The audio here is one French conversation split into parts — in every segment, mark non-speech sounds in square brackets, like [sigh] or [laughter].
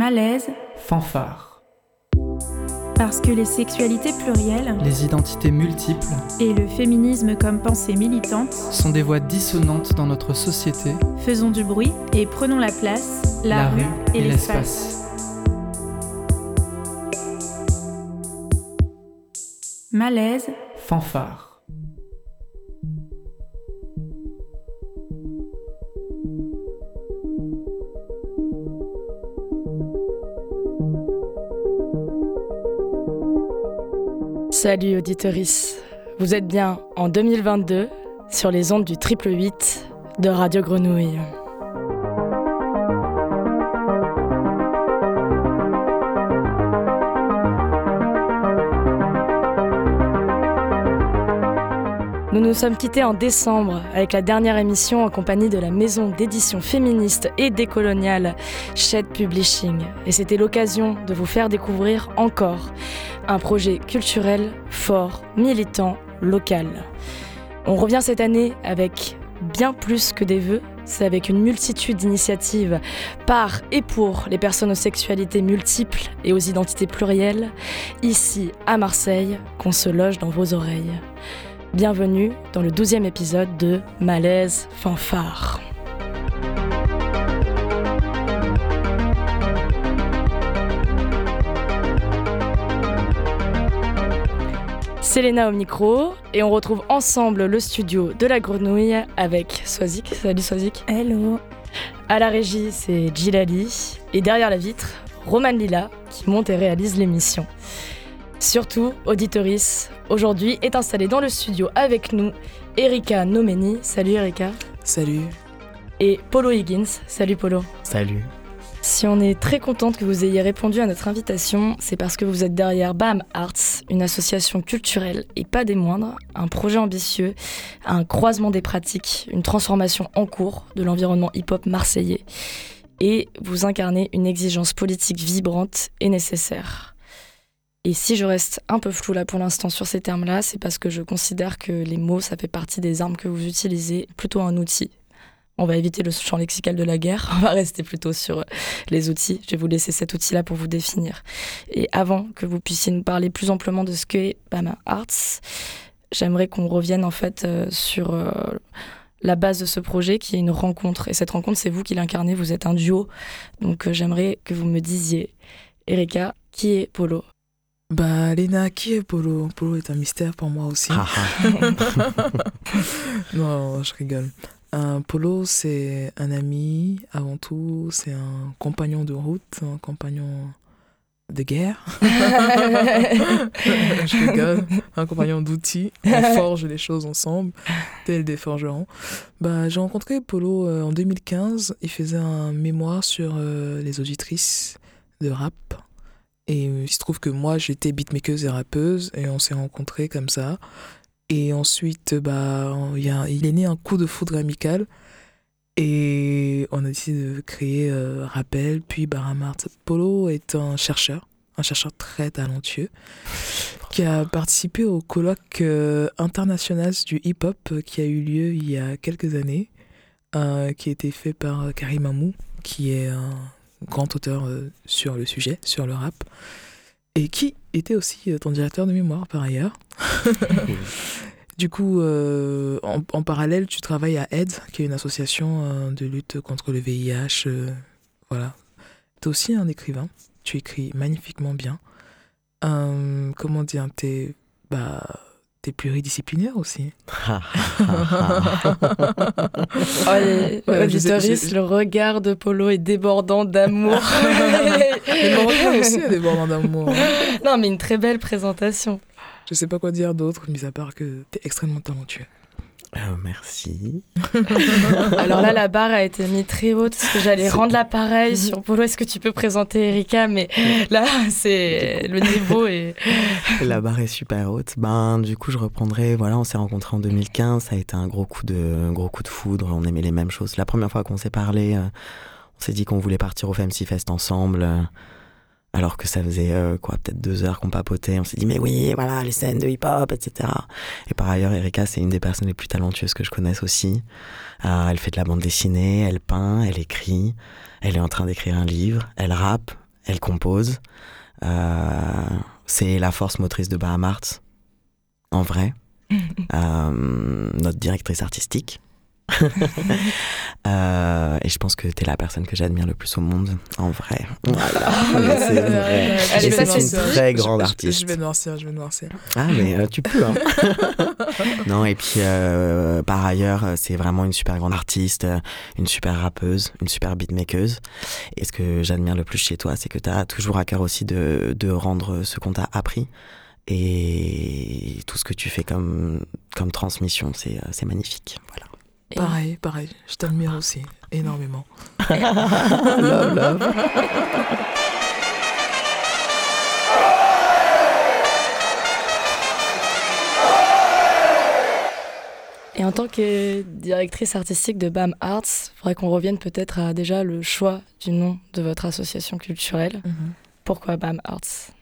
Malaise, fanfare. parce que les sexualités plurielles Les identités multiples et le féminisme comme pensée militante, sont des voix dissonantes dans notre société, faisons du bruit et prenons la place, la, rue et, l'espace. Malaise, Fanfare. Salut auditoris, vous êtes bien en 2022 sur les ondes du triple 8 de Radio Grenouille. Nous nous sommes quittés en décembre avec la dernière émission en compagnie de la maison d'édition féministe et décoloniale Shed Publishing. Et c'était l'occasion de vous faire découvrir encore un projet culturel fort, militant, local. On revient cette année avec bien plus que des vœux, c'est avec une multitude d'initiatives par et pour les personnes aux sexualités multiples et aux identités plurielles, ici à Marseille, qu'on se loge dans vos oreilles. Bienvenue dans le douzième épisode de Malaise Fanfare. C'est Léna au micro et on retrouve ensemble le studio de la grenouille avec Swazik. Salut Swazik. Hello. À la régie, c'est Gilali. Et derrière la vitre, Roman Lila qui monte et réalise l'émission. Surtout, Auditoris, aujourd'hui est installée dans le studio avec nous Erika Nomeni. Salut Erika. Salut. Et Polo Higgins. Salut Polo. Salut. Si on est très contente que vous ayez répondu à notre invitation, c'est parce que vous êtes derrière BAM Arts, une association culturelle et pas des moindres, un projet ambitieux, un croisement des pratiques, une transformation en cours de l'environnement hip-hop marseillais. Et vous incarnez une exigence politique vibrante et nécessaire. Et si je reste un peu flou là pour l'instant sur ces termes-là, c'est parce que je considère que les mots, ça fait partie des armes que vous utilisez, plutôt un outil. On va éviter le champ lexical de la guerre, [laughs] on va rester plutôt sur euh, les outils. Je vais vous laisser cet outil-là pour vous définir. Et avant que vous puissiez nous parler plus amplement de ce qu'est Bama Arts, j'aimerais qu'on revienne en fait euh, sur euh, la base de ce projet qui est une rencontre. Et cette rencontre, c'est vous qui l'incarnez, vous êtes un duo. Donc j'aimerais que vous me disiez, Erika, qui est Polo? Bah, Léna, qui est Polo? Polo est un mystère pour moi aussi. Ah, ah. [laughs] non, je rigole. Un Polo, c'est un ami avant tout, c'est un compagnon de route, un compagnon de guerre. [laughs] je rigole. Un compagnon d'outils. On [laughs] forge les choses ensemble, tels des forgerons. Bah, j'ai rencontré Polo euh, en 2015. Il faisait un mémoire sur euh, les auditrices de rap. Et euh, il se trouve que moi, j'étais beatmakeuse et rappeuse. Et on s'est rencontrés comme ça. Et ensuite, bah, y a- il est né un coup de foudre amical. Et on a décidé de créer euh, Rappel, puis Baramart. Polo est un chercheur, un chercheur très talentueux, qui a participé au colloque euh, international du hip-hop euh, qui a eu lieu il y a quelques années, qui a été fait par Karim Amou, qui est un grand auteur euh, sur le sujet, sur le rap, et qui était aussi euh, ton directeur de mémoire par ailleurs. [laughs] Du coup, euh, en, en parallèle, tu travailles à AID, qui est une association euh, de lutte contre le VIH. euh, voilà. Tu es aussi un écrivain. Tu écris magnifiquement bien. Comment dire T'es bah, t'es pluridisciplinaire aussi. [laughs] Oh, les Ouais, auditoristes, le regard de Polo est débordant d'amour. [laughs] Les Marocains aussi, des bords d'amour. non, mais une très belle présentation. Je sais pas quoi dire d'autre, mis à part que t'es extrêmement talentueux. Euh, merci. [laughs] Alors là, la [laughs] barre a été mise très haute parce que j'allais rendre l'appareil sur Polo. Est-ce que tu peux présenter Erika? Mais là, c'est le niveau est. [laughs] La barre est super haute. Ben, du coup, je reprendrai. Voilà, on s'est rencontrés en 2015. Ça a été un gros coup de, gros coup de foudre. On aimait les mêmes choses. La première fois qu'on s'est parlé, euh, on s'est dit qu'on voulait partir au Femsi Fest ensemble. Euh, alors que ça faisait euh, quoi, peut-être deux heures qu'on papotait. On s'est dit, mais oui, voilà, les scènes de hip-hop, etc. Et par ailleurs, Erika, c'est une des personnes les plus talentueuses que je connaisse aussi. Euh, elle fait de la bande dessinée, elle peint, elle écrit. Elle est en train d'écrire un livre. Elle rappe. elle compose. c'est la force motrice de Bahamart, en vrai. [laughs] notre directrice artistique. [laughs] Euh, et je pense que tu es la personne que j'admire le plus au monde, en vrai. Voilà. [laughs] c'est vrai. c'est une très grande artiste. Je, vais noircir, je vais noircir. Ah, mais euh, tu peux. Hein. [laughs] non, et puis euh, par ailleurs, c'est vraiment une super grande artiste, une super rappeuse, une super beatmakeuse. Et ce que j'admire le plus chez toi, c'est que tu as toujours à cœur aussi de, de rendre ce qu'on t'a appris. Et tout ce que tu fais comme, comme transmission, c'est magnifique. Voilà. Pareil, pareil. Je t'admire aussi énormément. [laughs] love, love. Et en tant que directrice artistique de BAM Arts, il faudrait qu'on revienne peut-être à déjà le choix du nom de votre association culturelle. Mhm. Pourquoi BAM Arts?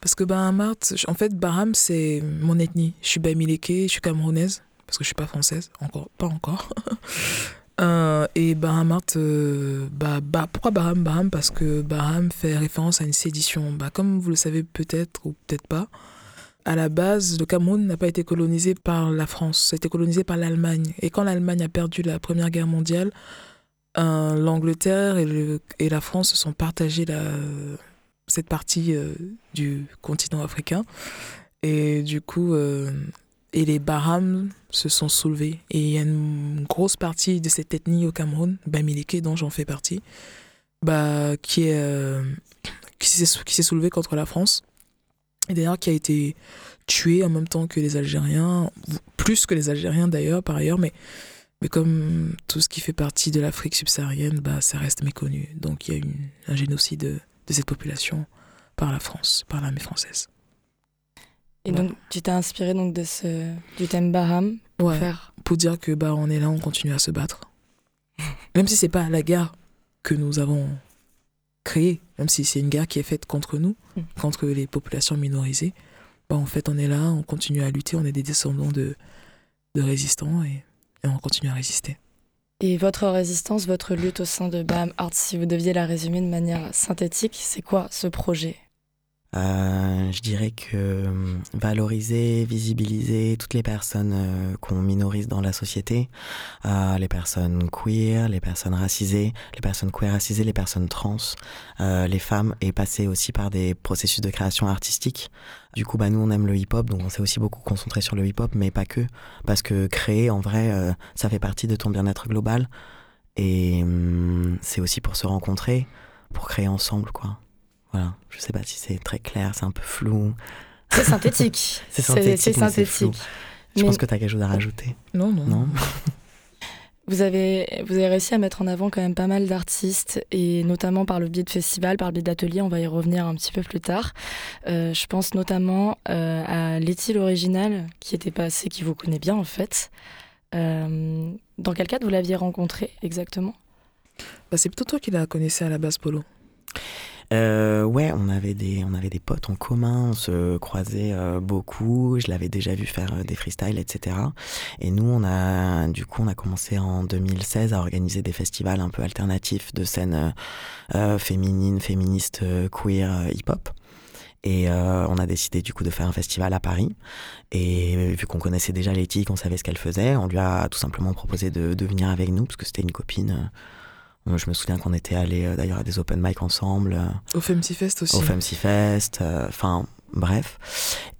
Parce que BAM Arts, en fait, Baham, c'est mon ethnie. Je suis bamileke, je suis camerounaise parce que je suis pas française, encore, pas encore. [laughs] Euh, et Baham euh, bah, bah, pourquoi Baham? Baham Parce que Baham fait référence à une sédition. Bah, comme vous le savez peut-être ou peut-être pas, à la base, le Cameroun n'a pas été colonisé par la France, ça a été colonisé par l'Allemagne. Et quand l'Allemagne a perdu la Première Guerre mondiale, euh, l'Angleterre et, la France se sont partagés cette partie du continent africain. Et du coup, et les Baham se sont soulevés. Et il y a une grosse partie de cette ethnie au Cameroun, Bamileke, dont j'en fais partie, bah, qui est euh, qui s'est soulevée contre la France. Et d'ailleurs, qui a été tué en même temps que les Algériens, plus que les Algériens d'ailleurs, par ailleurs, mais, mais comme tout ce qui fait partie de l'Afrique subsaharienne, bah, ça reste méconnu. Donc il y a eu un génocide de, de cette population par la France, par l'armée française. Et donc, tu t'es inspiré donc de ce, du thème Baham pour faire... Pour dire que bah, on est là, on continue à se battre. même si c'est pas la guerre que nous avons créée, même si c'est une guerre qui est faite contre nous, mm. contre les populations minorisées, bah, en fait, on est là, on continue à lutter, on est des descendants de, de résistants et, et on continue à résister. Et votre résistance, votre lutte au sein de Baham Arts, si vous deviez la résumer de manière synthétique, c'est quoi ce projet? Euh, je dirais que euh, valoriser, visibiliser toutes les personnes euh, qu'on minorise dans la société, les personnes queer, les personnes racisées, les personnes queer racisées, les personnes trans, les femmes, et passer aussi par des processus de création artistique. Du coup, bah, nous, on aime le hip-hop, donc on s'est aussi beaucoup concentré sur le hip-hop, mais pas que. Parce que créer, en vrai, ça fait partie de ton bien-être global. Et hum, c'est aussi pour se rencontrer, pour créer ensemble, quoi. Voilà, je sais pas si c'est très clair, c'est un peu flou. C'est synthétique. [laughs] c'est synthétique. C'est synthétique. Je pense que tu as quelque chose à rajouter. Non, non. non [laughs] vous, avez, vous avez réussi à mettre en avant quand même pas mal d'artistes, et notamment par le biais de festivals, par le biais d'ateliers, on va y revenir un petit peu plus tard. Euh, je pense notamment euh, à Letty l'original, qui était passé, qui vous connaît bien en fait. Euh, dans quel cadre vous l'aviez rencontré exactement? Bah, C'est plutôt toi qui la connaissais à la base, Polo. Euh, ouais, on avait des on avait des potes en commun, on se croisait euh, beaucoup. Je l'avais déjà vu faire euh, des freestyles, etc. Et nous, on a du coup, on a commencé en 2016 à organiser des festivals un peu alternatifs de scènes féminines, féministes, queer, hip-hop. Et on a décidé du coup de faire un festival à Paris. Et vu qu'on connaissait déjà Letty, qu'on savait ce qu'elle faisait, on lui a tout simplement proposé de, de venir avec nous, parce que c'était une copine je me souviens qu'on était allé euh, d'ailleurs à des open mic ensemble. Au Femsi Fest aussi. Au Femsi Fest. Euh, enfin, bref.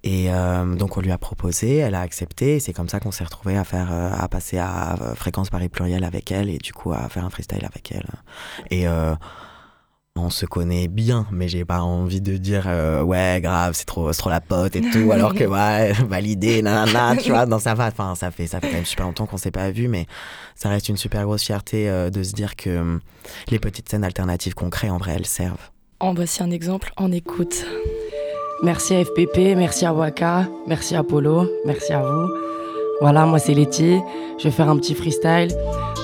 Et euh, donc on lui a proposé, elle a accepté. C'est comme ça qu'on s'est retrouvé à faire, à passer à fréquence Paris pluriel avec elle et du coup à faire un freestyle avec elle. Et on se connaît bien, mais j'ai pas envie de dire ouais grave c'est trop trop la pote et tout, alors que [laughs] ouais [laughs] validé nanana tu vois [laughs] dans ça va, enfin ça fait ça fait quand même super longtemps qu'on s'est pas vu, mais ça reste une super grosse fierté euh, de se dire que euh, les petites scènes alternatives qu'on crée, en vrai, elles servent. En voici un exemple, en écoute. Merci à FPP, merci à Waka, merci à Polo, merci à vous. Voilà, moi c'est Letty, je vais faire un petit freestyle,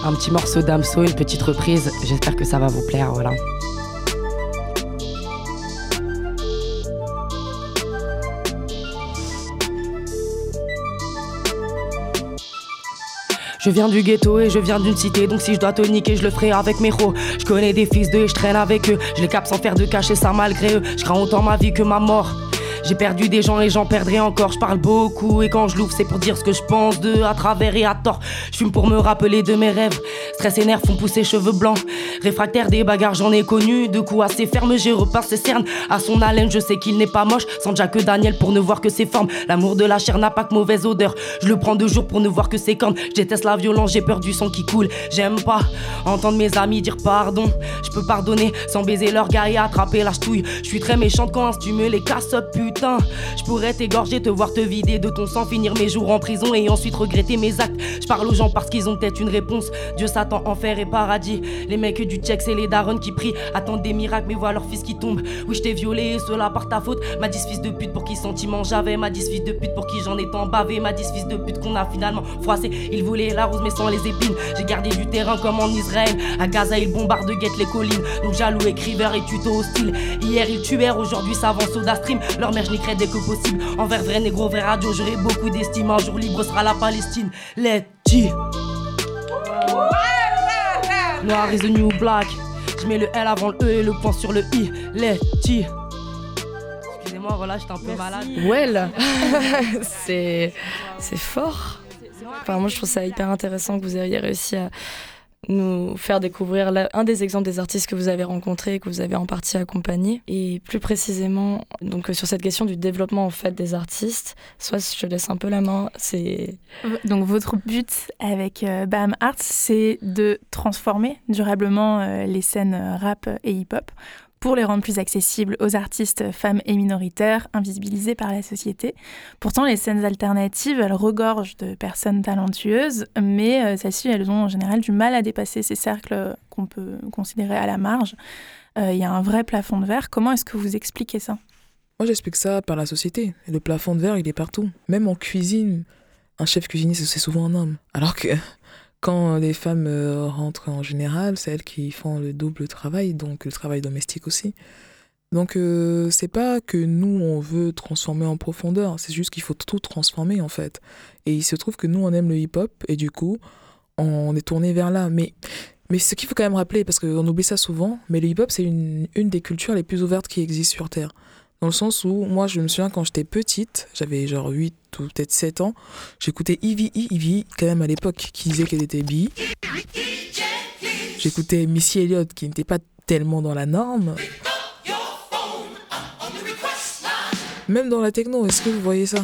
un petit morceau d'Amso, une petite reprise, j'espère que ça va vous plaire, voilà. Je viens du ghetto et je viens d'une cité, donc si je dois te niquer, je le ferai avec mes ros. Je connais des fils d'eux et je traîne avec eux. Je les capte sans faire de cacher ça malgré eux. Je crains autant ma vie que ma mort. J'ai perdu des gens et j'en perdrai encore. Je parle beaucoup et quand je l'ouvre, c'est pour dire ce que je pense d'eux à travers et à tort. Je fume pour me rappeler de mes rêves. Stress et nerfs font pousser cheveux blancs. Réfractaire des bagarres, j'en ai connu. De coups assez fermes, j'ai repassé cerne. À son haleine, je sais qu'il n'est pas moche. Sans que Daniel pour ne voir que ses formes. L'amour de la chair n'a pas que mauvaise odeur. Je le prends deux jours pour ne voir que ses cornes. Je déteste la violence, j'ai peur du sang qui coule. J'aime pas entendre mes amis dire pardon. Je peux pardonner sans baiser leur gars et attraper la ch'touille. Je suis très méchante quand tu me les casses, putain. Je pourrais t'égorger, te voir te vider de ton sang, finir mes jours en prison et ensuite regretter mes actes. Je parle aux gens parce qu'ils ont peut-être une réponse. Dieu, Satan, enfer et paradis. Les mecs du check, c'est les darons qui prient, attendent des miracles, mais voient leur fils qui tombe. Oui, je t'ai violé, cela par ta faute. M'a dit fils de pute pour qui sentiment j'avais. M'a dit fils de pute pour qui j'en ai tant bavé. M'a dit fils de pute qu'on a finalement froissé. Il voulait la rose mais sans les épines. J'ai gardé du terrain comme en Israël. À Gaza, ils bombardent guettent les collines. Donc jaloux, écriveur et tuto hostile. Hier, ils tuèrent, aujourd'hui, savant soda stream. Je dès que possible. Envers vrai négro, vrai radio, j'aurai beaucoup d'estime. Un jour libre sera la Palestine. Let's G. Noir is the new black. Je mets le L avant le E et le point sur le I. Let's G. Excusez-moi, voilà, j'étais un peu malade. Well, [laughs] c'est c'est fort. Enfin, moi, je trouve ça hyper intéressant que vous ayez réussi à nous faire découvrir un des exemples des artistes que vous avez rencontrés et que vous avez en partie accompagnés. Et plus précisément, donc sur cette question du développement en fait des artistes, soit je laisse un peu la main. C'est donc votre but avec euh, BAM Arts, c'est de transformer durablement euh, les scènes rap et hip-hop pour les rendre plus accessibles aux artistes femmes et minoritaires invisibilisés par la société. Pourtant, les scènes alternatives, elles regorgent de personnes talentueuses, mais euh, celles-ci, elles ont en général du mal à dépasser ces cercles qu'on peut considérer à la marge. Euh, il y a un vrai plafond de verre. Comment est-ce que vous expliquez ça? Moi, j'explique ça par la société. Le plafond de verre, il est partout. Même en cuisine, un chef cuisinier, c'est souvent un homme. Alors que quand les femmes euh, rentrent en général, c'est elles qui font le double travail, donc le travail domestique aussi. Donc euh, c'est pas que nous on veut transformer en profondeur, c'est juste qu'il faut tout transformer en fait. Et il se trouve que nous on aime le hip-hop et du coup on est tourné vers là. Mais mais ce qu'il faut quand même rappeler, parce qu'on oublie ça souvent, mais le hip-hop c'est une, une des cultures les plus ouvertes qui existent sur Terre. Dans le sens où, moi, je me souviens quand j'étais petite, j'avais genre 8 ou peut-être 7 ans, j'écoutais Ivy Ivy, quand même à l'époque, qui disait qu'elle était bi. J'écoutais Missy Elliott, qui n'était pas tellement dans la norme. Même dans la techno, est-ce que vous voyez ça?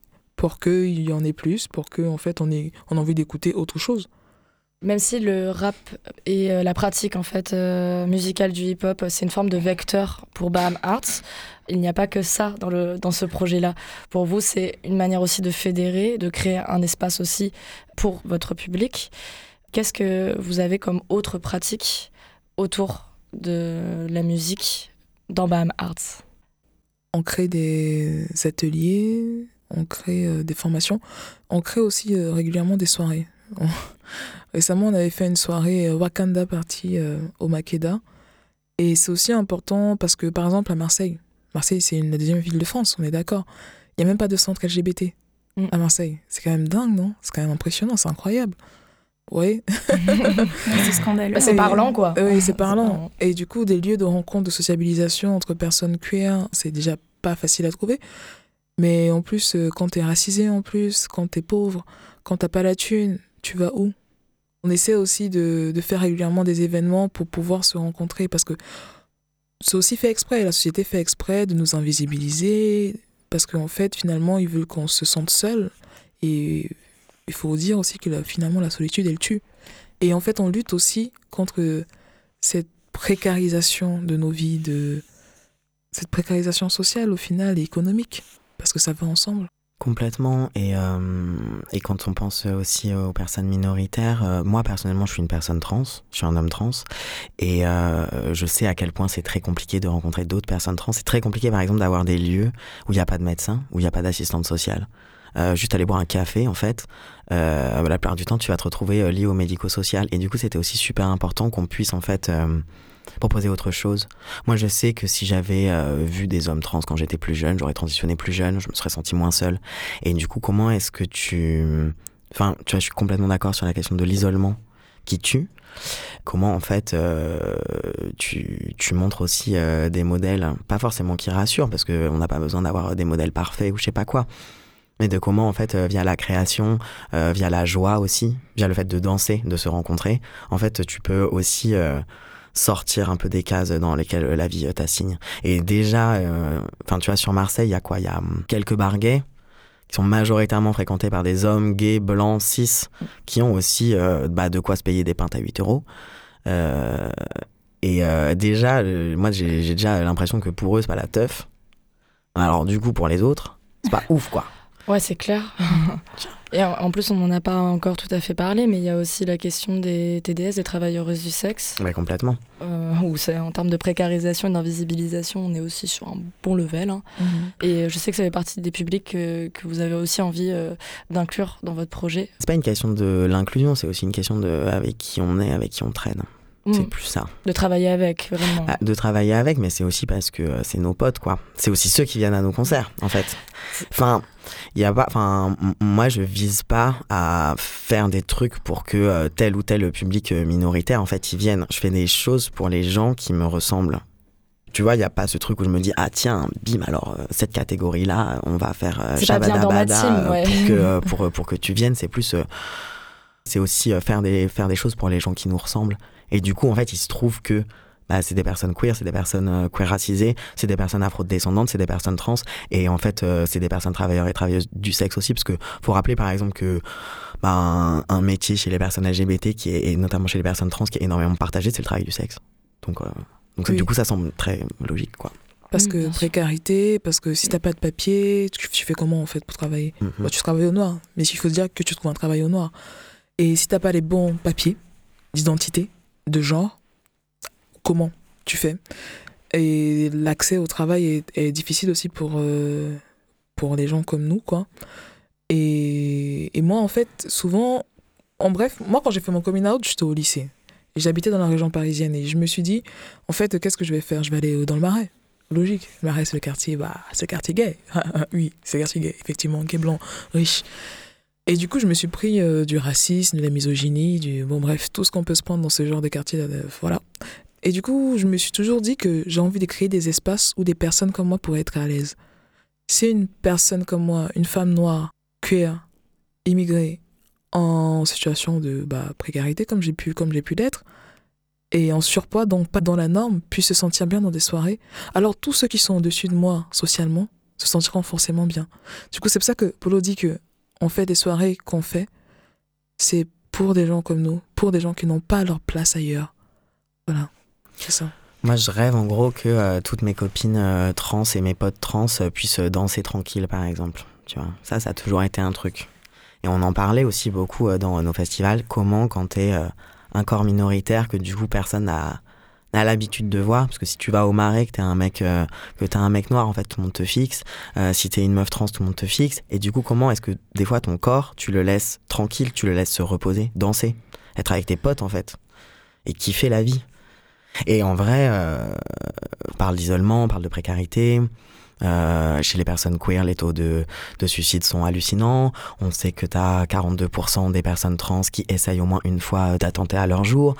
pour qu'il y en ait plus, pour qu'en en fait, on ait, on a envie d'écouter autre chose. Même si le rap et euh, la pratique en fait euh, musicale du hip-hop, c'est une forme de vecteur pour Baham Arts, il n'y a pas que ça dans, le, dans ce projet-là. Pour vous, c'est une manière aussi de fédérer, de créer un espace aussi pour votre public. Qu'est-ce que vous avez comme autre pratique autour de la musique dans Baham Arts? On crée des ateliers, on crée euh, des formations, on crée aussi régulièrement des soirées. [laughs] Récemment, on avait fait une soirée euh, Wakanda Party euh, au Makeda. Et c'est aussi important parce que, par exemple, à Marseille, Marseille, c'est la deuxième ville de France, on est d'accord. Il n'y a même pas de centre LGBT mm. à Marseille. C'est quand même dingue, non? C'est quand même impressionnant, c'est incroyable. Oui. [laughs] c'est scandaleux. c'est parlant, quoi. Oui, c'est parlant. Et du coup, des lieux de rencontre, de sociabilisation entre personnes queer, c'est déjà pas facile à trouver. Mais en plus, euh, quand t'es racisé, en plus, quand t'es pauvre, quand t'as pas la thune, tu vas où? On essaie aussi de, faire régulièrement des événements pour pouvoir se rencontrer parce que c'est aussi fait exprès, la société fait exprès de nous invisibiliser, parce qu'en fait, finalement, ils veulent qu'on se sente seul. Et il faut dire aussi que finalement, la solitude, elle tue. Et en fait, on lutte aussi contre cette précarisation de nos vies, de cette précarisation sociale au final et économique, parce que ça va ensemble. Complètement. Et, euh, et quand on pense aussi aux personnes minoritaires, euh, moi personnellement, je suis une personne trans, je suis un homme trans, et euh, je sais à quel point c'est très compliqué de rencontrer d'autres personnes trans. C'est très compliqué, par exemple, d'avoir des lieux où il n'y a pas de médecin, où il n'y a pas d'assistante sociale. Juste aller boire un café, en fait, la plupart du temps, tu vas te retrouver lié au médico-social. Et du coup, c'était aussi super important qu'on puisse, en fait, proposer autre chose. Moi, je sais que si j'avais euh, vu des hommes trans quand j'étais plus jeune, j'aurais transitionné plus jeune, je me serais senti moins seul. Et du coup, comment est-ce que tu... Enfin, tu vois, je suis complètement d'accord sur la question de l'isolement qui tue. Comment, en fait, euh, tu, tu montres aussi euh, des modèles, pas forcément qui rassurent, parce qu'on n'a pas besoin d'avoir des modèles parfaits ou je sais pas quoi, mais de comment, en fait, via la création, via la joie aussi, via le fait de danser, de se rencontrer, en fait, tu peux aussi sortir un peu des cases dans lesquelles la vie euh, t'assigne. Et déjà, enfin, tu vois, sur Marseille, il y a quoi? Il y a hum, quelques bars gays qui sont majoritairement fréquentés par des hommes gays, blancs, cis, qui ont aussi euh, bah, de quoi se payer des pintes à 8 euros. Euh, et euh, déjà, euh, moi, j'ai j'ai déjà l'impression que pour eux, c'est pas la teuf. Alors, du coup, pour les autres, c'est pas ouf, quoi. Ouais, c'est clair. [laughs] Et en en plus, on n'en a pas encore tout à fait parlé, mais il y a aussi la question des TDS, des travailleuses du sexe, Mais complètement. euh, où c'est en termes de précarisation et d'invisibilisation, on est aussi sur un bon level. hein. Et je sais que ça fait partie des publics que, que vous avez aussi envie euh, d'inclure dans votre projet. C'est pas une question de l'inclusion, c'est aussi une question de avec qui on est, avec qui on traîne. C'est Mm. plus ça. De travailler avec, vraiment. Ah, de travailler avec, mais c'est aussi parce que euh, c'est nos potes, quoi. C'est aussi ceux qui viennent à nos concerts, en fait. Enfin, il y a pas. Enfin, moi, je vise pas à faire des trucs pour que euh, tel ou tel public euh, minoritaire, en fait, ils viennent. Je fais des choses pour les gens qui me ressemblent. Tu vois, il n'y a pas ce truc où je me dis, ah tiens, bim, alors euh, cette catégorie-là, on va faire euh, shabadabada, ouais. pour, que, [laughs] pour, pour que tu viennes. C'est plus. euh, c'est aussi faire, des, faire des choses pour les gens qui nous ressemblent. Et du coup, en fait, il se trouve que bah, c'est des personnes queer, c'est des personnes euh, queer racisées, c'est des personnes afro-descendantes, c'est des personnes trans, et en fait, euh, c'est des personnes travailleurs et travailleuses du sexe aussi, parce que faut rappeler par exemple que bah, un, un métier chez les personnes LGBT, qui est, et notamment chez les personnes trans, qui est énormément partagé, c'est le travail du sexe. Donc, euh, donc Oui. du coup, ça semble très logique, quoi. Parce que précarité, parce que si t'as pas de papier, tu, tu fais comment en fait pour travailler Mhm. Bah, Tu travailles au noir, mais il faut dire que tu trouves un travail au noir. Et si t'as pas les bons papiers d'identité, de genre, comment tu fais Et l'accès au travail est, difficile aussi pour, euh, pour les gens comme nous, quoi. Et, et moi, en fait, souvent, en bref, moi, quand j'ai fait mon coming out, j'étais au lycée. J'habitais dans la région parisienne. Et je me suis dit, en fait, qu'est-ce que je vais faire? Je vais aller euh, dans le Marais. Logique. Le Marais, c'est le quartier, bah, c'est le quartier gay. [laughs] oui, c'est le quartier gay, effectivement, gay blanc, riche. Et du coup, je me suis pris euh, du racisme, de la misogynie, du. Bon, bref, tout ce qu'on peut se prendre dans ce genre de quartier. voilà. Et du coup, je me suis toujours dit que j'ai envie de créer des espaces où des personnes comme moi pourraient être à l'aise. Si une personne comme moi, une femme noire, queer, immigrée, en situation de bah, précarité, comme j'ai pu, l'être, et en surpoids, donc pas dans la norme, puisse se sentir bien dans des soirées, alors tous ceux qui sont au-dessus de moi socialement se sentiront forcément bien. Du coup, c'est pour ça que Polo dit que on fait des soirées qu'on fait, c'est pour des gens comme nous, pour des gens qui n'ont pas leur place ailleurs. Voilà, Moi, je rêve en gros que euh, toutes mes copines euh, trans et mes potes trans euh, puissent danser tranquille, par exemple. Tu vois, ça, ça a toujours été un truc. Et on en parlait aussi beaucoup dans nos festivals. Comment, quand t'es un corps minoritaire que du coup personne n'a l'habitude de voir, parce que si tu vas au marais, que t'es un mec, que t'es un mec noir, en fait, tout le monde te fixe. Si t'es une meuf trans, tout le monde te fixe. Et du coup, comment est-ce que des fois ton corps, tu le laisses tranquille, tu le laisses se reposer, danser, être avec tes potes en fait, et kiffer la vie? Et en vrai, euh, parle d'isolement, parle de précarité. Euh, chez les personnes queer, les taux de, de suicide sont hallucinants. On sait que tu as 42% des personnes trans qui essayent au moins une fois d'attenter à leur jour.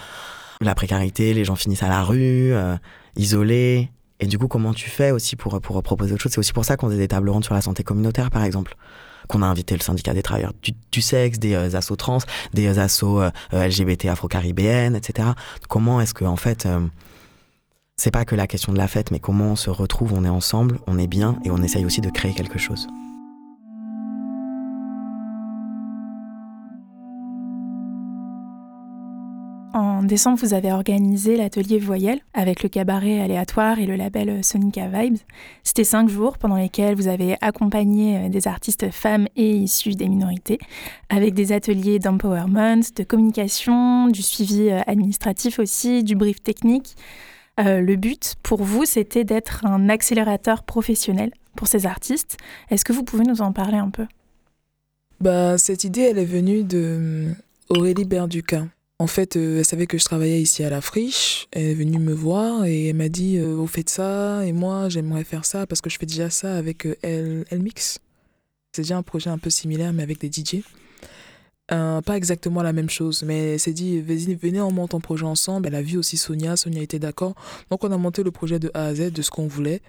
La précarité, les gens finissent à la rue, euh, isolés. Et du coup, comment tu fais aussi pour, pour proposer autre chose? C'est aussi pour ça qu'on a des tables rondes sur la santé communautaire, par exemple. Qu'on a invité le syndicat des travailleurs du, sexe, des euh, assos trans, des euh, assos euh, LGBT afro-caribéennes, etc. Comment est-ce que, en fait, c'est pas que la question de la fête, mais comment on se retrouve, on est ensemble, on est bien et on essaye aussi de créer quelque chose? En décembre, vous avez organisé l'atelier Voyelle avec le cabaret aléatoire et le label Sonica Vibes. C'était cinq jours pendant lesquels vous avez accompagné euh, des artistes femmes et issues des minorités avec des ateliers d'empowerment, de communication, du suivi euh, administratif aussi, du brief technique. Euh, le but pour vous, c'était d'être un accélérateur professionnel pour ces artistes. Est-ce que vous pouvez nous en parler un peu? Bah, Cette idée, elle est venue de Aurélie Berduca. En fait, euh, elle savait que je travaillais ici à la friche. Elle est venue me voir et elle m'a dit euh, Vous faites ça et moi, j'aimerais faire ça parce que je fais déjà ça avec euh, Elle, Elle Mix. C'est déjà un projet un peu similaire, mais avec des DJ. Pas exactement la même chose, mais elle s'est dit Vas-y, venez, on monte un projet ensemble. Elle a vu aussi Sonia. Sonia était d'accord. Donc, on a monté le projet de A à Z de ce qu'on voulait.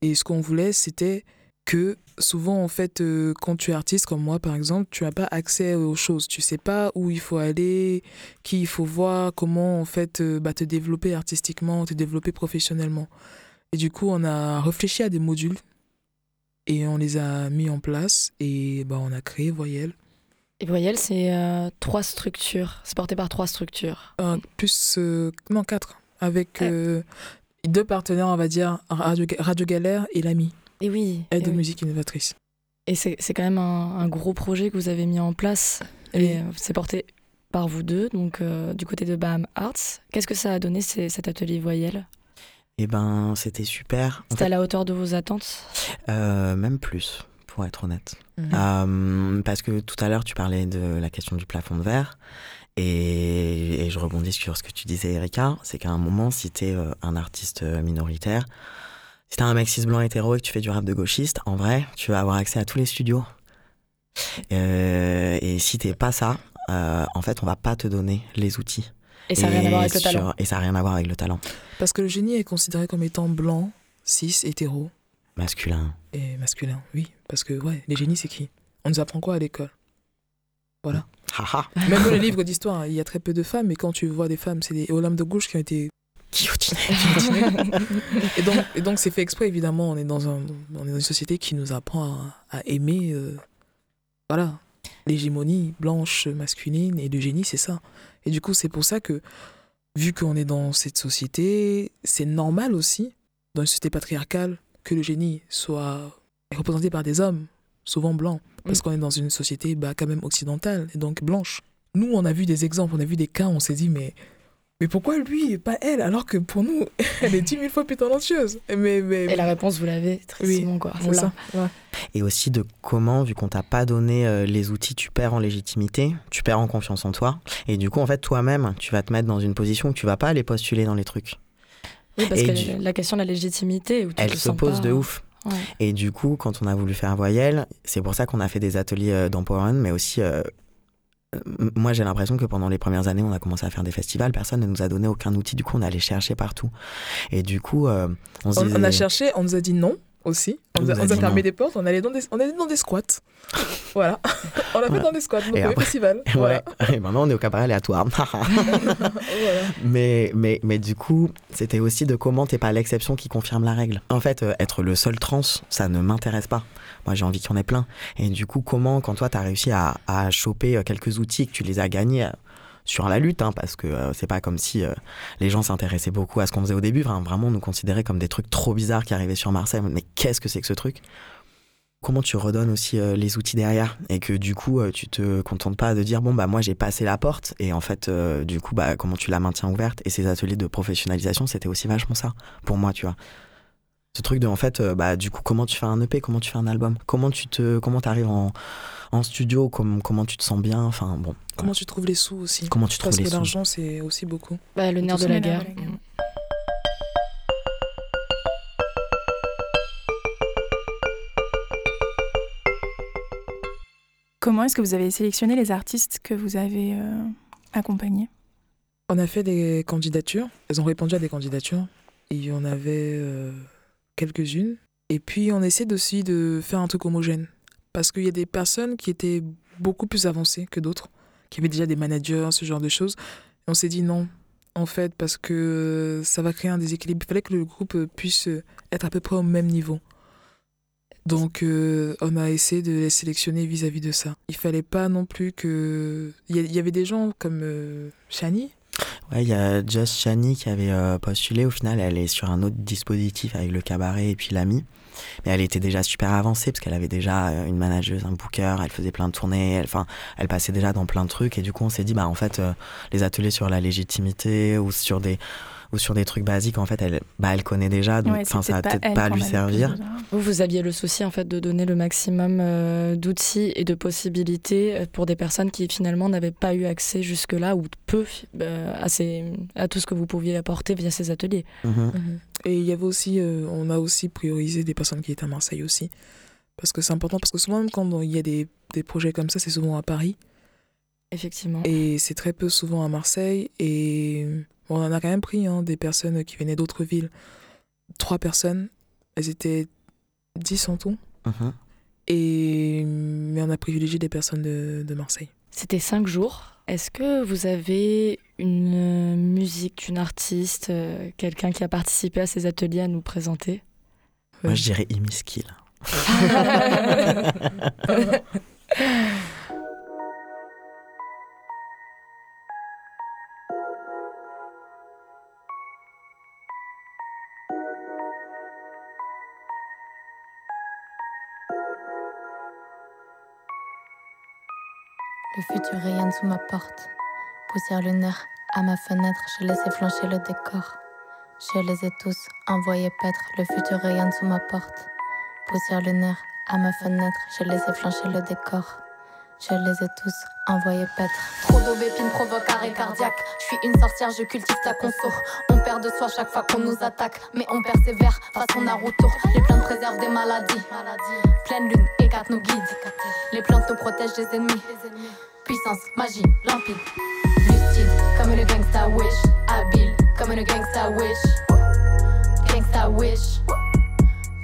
Et ce qu'on voulait, c'était que souvent, en fait, euh, quand tu es artiste comme moi, par exemple, tu n'as pas accès aux choses. Tu sais pas où il faut aller, qui il faut voir, comment, en fait, euh, bah, te développer artistiquement, te développer professionnellement. Et du coup, on a réfléchi à des modules et on les a mis en place et bah, on a créé Voyelle. Et Voyelle, c'est euh, trois structures. C'est porté par trois structures. Plus, non, quatre. Avec deux partenaires, on va dire, Radio, Radio Galère et l'AMI, Et oui. aide et aux oui. musiques innovatrices. Et c'est c'est quand même un, un gros projet que vous avez mis en place. Et euh, c'est porté par vous deux, donc euh, du côté de BAM Arts. Qu'est-ce que ça a donné ces- cet atelier voyelle? Et ben, c'était super. En C'était à la hauteur de vos attentes? euh, même plus, pour être honnête. Euh, parce que tout à l'heure, tu parlais de la question du plafond de verre. Et, et je rebondis sur ce que tu disais, Erika. C'est qu'à un moment, si t'es euh, un artiste minoritaire, si t'es un mec cis blanc hétéro et que tu fais du rap de gauchiste, en vrai, tu vas avoir accès à tous les studios. Euh, et si t'es pas ça, euh, en fait, on va pas te donner les outils. Et ça n'a rien à voir avec le sur- talent. Et ça n'a rien à voir avec le talent. Parce que le génie est considéré comme étant blanc, cis, hétéro Masculin. et masculin. Oui, parce que ouais, les génies, c'est qui? On nous apprend quoi à l'école? Voilà. Haha. Même dans les livres d'histoire, il y a très peu de femmes, mais quand tu vois des femmes, c'est des lames de gauche qui ont été Guillotiné. [laughs] et donc, et donc c'est fait exprès, évidemment. On est dans, un, on est dans une société qui nous apprend à, à aimer, euh, voilà, l'hégémonie blanche masculine et le génie, c'est ça. Et du coup, c'est pour ça que, vu qu'on est dans cette société, c'est normal aussi, dans une société patriarcale, que le génie soit représenté par des hommes, souvent blancs, parce Mm. qu'on est dans une société bah, quand même occidentale, et donc blanche. Nous, on a vu des exemples, on a vu des cas, on s'est dit, mais mais pourquoi lui et pas elle Alors que pour nous, [laughs] elle est dix mille fois plus talentueuse. Mais, mais, Et la réponse, vous l'avez, Trissimon, quoi. On c'est l'a. ça. ouais. Et aussi de comment, vu qu'on t'a pas donné euh, les outils, tu perds en légitimité, tu perds en confiance en toi. Et du coup, en fait, toi-même, tu vas te mettre dans une position où tu vas pas aller postuler dans les trucs. Oui, parce Et que du- la question de la légitimité, où tu Elle se pose pas- de ouf. Ouais. Et du coup, quand on a voulu faire Voyelle, c'est pour ça qu'on a fait des ateliers euh, d'empowerment, mais aussi. euh, moi, j'ai l'impression que pendant les premières années, on a commencé à faire des festivals. Personne ne nous a donné aucun outil. Du coup, on allait chercher partout. Et du coup, euh, on se On, disait. on a cherché, on nous a dit non aussi. On, On nous a, on fermé non. des portes, on allait dans des, on allait dans des squats. [laughs] voilà. On a fait Voilà. dans des squats, donc Et au après- festival. [laughs] Ouais. Voilà. Et maintenant, on est au cabaret aléatoire. [laughs] Voilà. Mais, mais, mais du coup, c'était aussi de comment t'es pas l'exception qui confirme la règle. En fait, euh, être le seul trans, ça ne m'intéresse pas. Moi, j'ai envie qu'il y en ait plein. Et du coup, comment, quand toi, t'as réussi à, choper euh, quelques outils, que tu les as gagnés euh, sur la lutte, hein, parce que euh, c'est pas comme si les gens s'intéressaient beaucoup à ce qu'on faisait au début. Vraiment, nous considérait comme des trucs trop bizarres qui arrivaient sur Marseille. Mais qu'est-ce que c'est que ce truc? Comment tu redonnes aussi les outils derrière? Et que du coup tu te contentes pas de dire bon bah moi j'ai passé la porte et en fait du coup bah comment tu la maintiens ouverte? Et ces ateliers de professionnalisation c'était aussi vachement ça pour moi tu vois ce truc de en fait euh, bah du coup comment tu fais un EP comment tu fais un album? Comment tu te comment t'arrives en en studio? Comment comment tu te sens bien? Enfin bon Comment tu trouves les sous aussi? Comment tu trouves Parce les que l'argent, c'est aussi beaucoup. Bah, le nerf la guerre. de la guerre. Comment est-ce que vous avez sélectionné les artistes que vous avez euh, accompagnés? On a fait des candidatures. Elles ont répondu à des candidatures. Il y en avait euh, quelques-unes. Et puis, on essaie aussi de faire un truc homogène. Parce qu'il y a des personnes qui étaient beaucoup plus avancées que d'autres, qui avaient déjà des managers, ce genre de choses. Et on s'est dit non, en fait, parce que ça va créer un déséquilibre. Il fallait que le groupe puisse être à peu près au même niveau. Donc, euh, on a essayé de les sélectionner vis-à-vis de ça. Il fallait pas non plus que. Il y, avait des gens comme euh, Shani. Ouais, il y a Just Shani qui avait euh, postulé. Au final, elle est sur un autre dispositif avec le cabaret et puis l'ami. Mais elle était déjà super avancée parce qu'elle avait déjà une manageuse, un booker, elle faisait plein de tournées, elle, enfin, elle passait déjà dans plein de trucs. Et du coup, on s'est dit, bah, en fait, les ateliers sur la légitimité ou sur des ou sur des trucs basiques, en fait, elle, bah, elle connaît déjà, donc ça va peut-être pas, lui servir. Vous, vous aviez le souci en fait de donner le maximum euh, d'outils et de possibilités euh, pour des personnes qui finalement n'avaient pas eu accès jusque-là ou peu euh, à, à tout ce que vous pouviez apporter via ces ateliers. Mhm. Mhm. Et il y avait aussi, on a aussi priorisé des personnes qui étaient à Marseille aussi. Parce que c'est important, parce que souvent, quand il y a des, des projets comme ça, c'est souvent à Paris. Effectivement. Et c'est très peu souvent à Marseille. Et on en a quand même pris hein, des personnes qui venaient d'autres villes. Trois personnes, elles étaient dix en tout. Uh-huh. Et, mais on a privilégié des personnes de, Marseille. C'était cinq jours. Est-ce que vous avez une musique d'une artiste, euh, quelqu'un qui a participé à ces ateliers à nous présenter? Moi, je dirais Imiskill. [laughs] [laughs] [laughs] porte. Poussière lunaire à ma fenêtre, je laissé flancher le décor. Je les ai tous envoyés paître. Le futur rayonne sous ma porte. Poussière lunaire à ma fenêtre, je laissé flancher le décor. Je les ai tous envoyés paître. Trop d'aubépines provoque arrêt cardiaque. Je suis une sorcière, je cultive ta conso. On perd de soi chaque fois qu'on nous attaque. Mais on persévère façon Naruto. Les plantes préservent des maladies. Pleine lune, écarte nous guide. Les plantes nous protègent des ennemis. Puissance, magie, limpide. Lucide, comme le gangsta wish. Habile, comme le gangsta wish. Gangsta wish.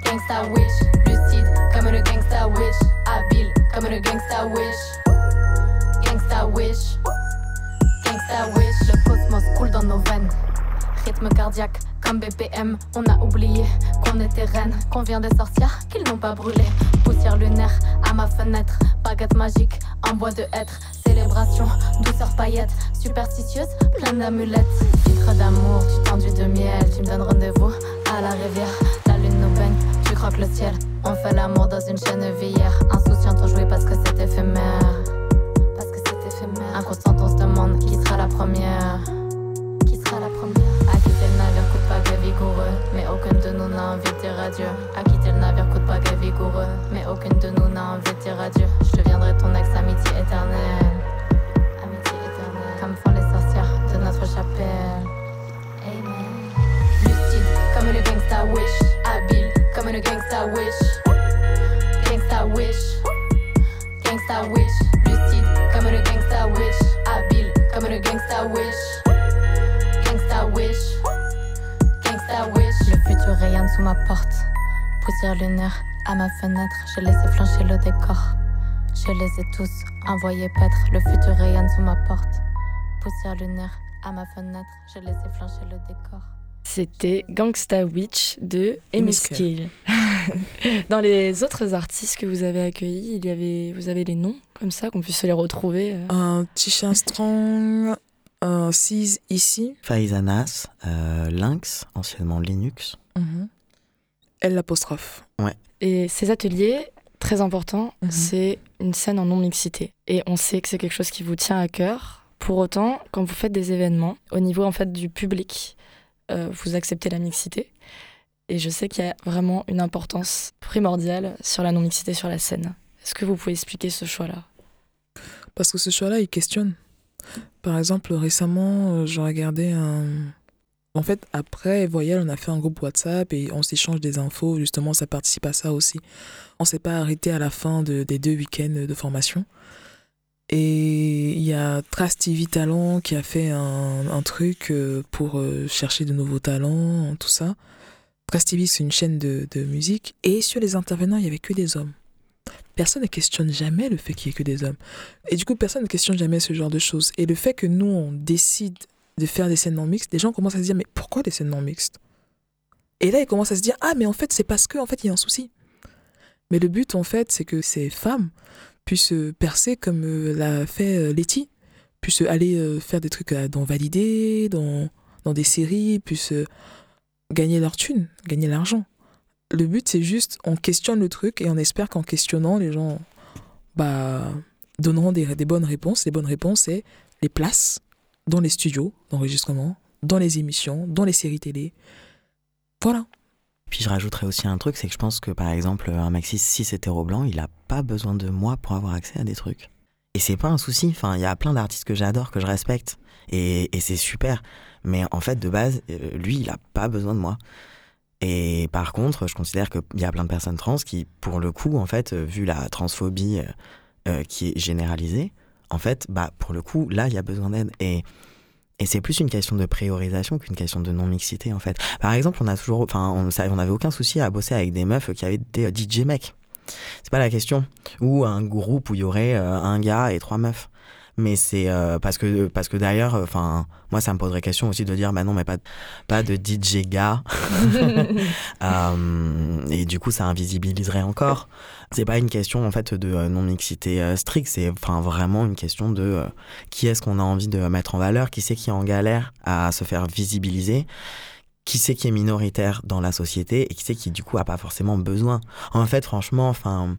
Gangsta wish. Lucide, comme le gangsta wish. Habile, comme le gangsta wish. Gangsta wish. Gangsta wish. Le cosmos coule dans nos veines. Rythme cardiaque BPM, on a oublié qu'on était reine, qu'on vient des sorcières, qu'ils n'ont pas brûlé. Poussière lunaire à ma fenêtre, baguette magique en bois de hêtre. Célébration, douceur paillette, superstitieuse, pleine d'amulettes. Filtre d'amour, tu tendu de miel, tu me donnes rendez-vous à la rivière. La lune nous baigne, tu croques le ciel. On fait l'amour dans une chaîne vière. Insouciant, on jouait parce que c'est éphémère. Parce que c'est éphémère. Inconstant, on se demande qui sera la première. Qui sera la première? Quitter le navire coûte pas que vigoureux. Mais aucun de nous n'a envie de dire adieu. Quitter le navire coûte pas que vigoureux. Mais aucun de nous n'a envie de dire adieu. Je deviendrai ton ex-amitié éternelle. Amitié éternelle. Comme font les sorcières de notre chapelle. Amen. Lucide, comme le gangsta wish. Habile, comme le gangsta wish. Gangsta wish. Gangsta wish. Lucide, comme le gangsta wish. Habile, comme le gangsta wish. Le futur rayonne sous ma porte. Poussière lunaire à ma fenêtre, je laissé flancher le décor. Je les ai tous envoyés paître. Le futur rayonne sous ma porte. Poussière lunaire à ma fenêtre, je laissé flancher le décor. C'était Gangsta Witch de Emiskill. Skill. [laughs] Dans les autres artistes que vous avez accueillis, il y avait, vous avez les noms comme ça, qu'on puisse les retrouver euh Un Tisha Strong, un Seize ici. Faizanas, euh, Lynx, anciennement Linux. Elle l'apostrophe. Et ces ateliers, très importants, Mhm. c'est une scène en non-mixité. Et on sait que c'est quelque chose qui vous tient à cœur. Pour autant, quand vous faites des événements, au niveau en fait du public, euh, vous acceptez la mixité. Et je sais qu'il y a vraiment une importance primordiale sur la non-mixité sur la scène. Est-ce que vous pouvez expliquer ce choix-là? Parce que ce choix-là, il questionne. Par exemple, récemment, euh, j'ai regardé un. En fait, après Voyelle, on a fait un groupe WhatsApp et on s'échange des infos. Justement, ça participe à ça aussi. On s'est pas arrêté à la fin de- des deux week-ends de formation. Et il y a Trace TV Talent qui a fait un, truc euh, pour euh, chercher de nouveaux talents, tout ça. Trace TV, c'est une chaîne de, de musique. Et sur les intervenants, il y avait que des hommes. Personne ne questionne jamais le fait qu'il y ait que des hommes. Et du coup, personne ne questionne jamais ce genre de choses. Et le fait que nous, on décide de faire des scènes non mixtes, les gens commencent à se dire mais pourquoi des scènes non mixtes? Et là, ils commencent à se dire ah mais en fait c'est parce que en fait il y a un souci. Mais le but en fait c'est que ces femmes puissent percer comme euh, l'a fait euh, Letty, puissent aller euh, faire des trucs dans Validé, dans, dans des séries, puissent gagner leur thune, gagner l'argent. Le but c'est juste on questionne le truc et on espère qu'en questionnant les gens bah donneront des, des bonnes réponses. Les bonnes réponses c'est les places dans les studios d'enregistrement, dans les émissions, dans les séries télé. Voilà. Puis je rajouterais aussi un truc, c'est que je pense que par exemple un maxi cis hétéro blanc, il a pas besoin de moi pour avoir accès à des trucs. Et c'est pas un souci. Enfin, il y a plein d'artistes que j'adore, que je respecte, et, c'est super. Mais en fait, de base, euh, lui, il a pas besoin de moi. Et par contre, je considère qu'il y a plein de personnes trans qui, pour le coup, en fait, euh, vu la transphobie euh, qui est généralisée, en fait, bah, pour le coup, là, il y a besoin d'aide. Et, et c'est plus une question de priorisation qu'une question de non-mixité, en fait. Par exemple, on a toujours, enfin, on n'avait aucun souci à bosser avec des meufs qui avaient des euh, DJ mecs. C'est pas la question. Ou un groupe où il y aurait euh, un gars et trois meufs mais c'est euh, parce que parce que d'ailleurs enfin moi ça me poserait question aussi de dire bah non mais pas pas de DJ gars. [laughs] Et du coup ça invisibiliserait encore. C'est pas une question en fait de euh, non mixité euh, stricte, c'est enfin vraiment une question de euh, qui est-ce qu'on a envie de mettre en valeur, qui c'est qui est en galère à se faire visibiliser, qui c'est qui est minoritaire dans la société? Et qui c'est qui du coup a pas forcément besoin? En fait, franchement, enfin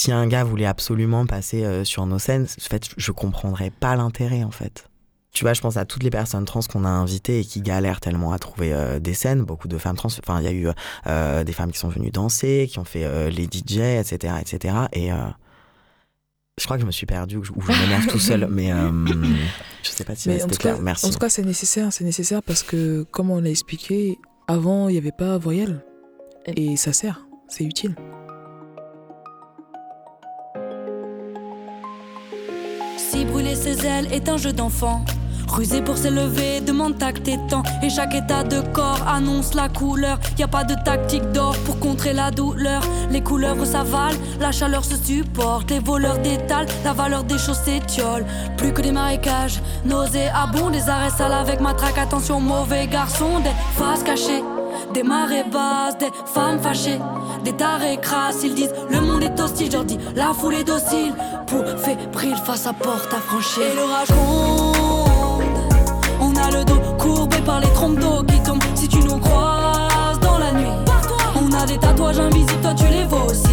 si un gars voulait absolument passer sur nos scènes, en fait, je comprendrais pas l'intérêt en fait. Tu vois, je pense à toutes les personnes trans qu'on a invitées et qui galèrent tellement à trouver euh, des scènes. Beaucoup de femmes trans. Enfin, il y a eu euh, des femmes qui sont venues danser, qui ont fait euh, les DJ, etc., etc. Et je crois que je me suis perdue ou je, je m'énerve tout seul, mais [laughs] je sais pas si c'était clair. Merci. En tout cas, c'est nécessaire. C'est nécessaire parce que, comme on l'a expliqué, avant, il n'y avait pas voyelle. Et ça sert. C'est utile. Brûler ses ailes est un jeu d'enfant. Rusé pour s'élever, demande tact et temps. Et chaque état de corps annonce la couleur. Y a pas de tactique d'or pour contrer la douleur. Les couleurs s'avalent, la chaleur se supporte. Les voleurs détalent, la valeur des choses s'étiole. Plus que des marécages, nauséabonds, des arrêts sales avec matraque. Attention, mauvais garçon, des faces cachées. Des marées basses, des femmes fâchées, des tarés crasses. Ils disent le monde est hostile, je leur dis la foule est docile. Pour fébrile face à porte à franchir. Et l'orage gronde, on a le dos courbé par les trompes d'eau qui tombent. Si tu nous croises dans la nuit, on a des tatouages invisibles, toi tu les vois aussi.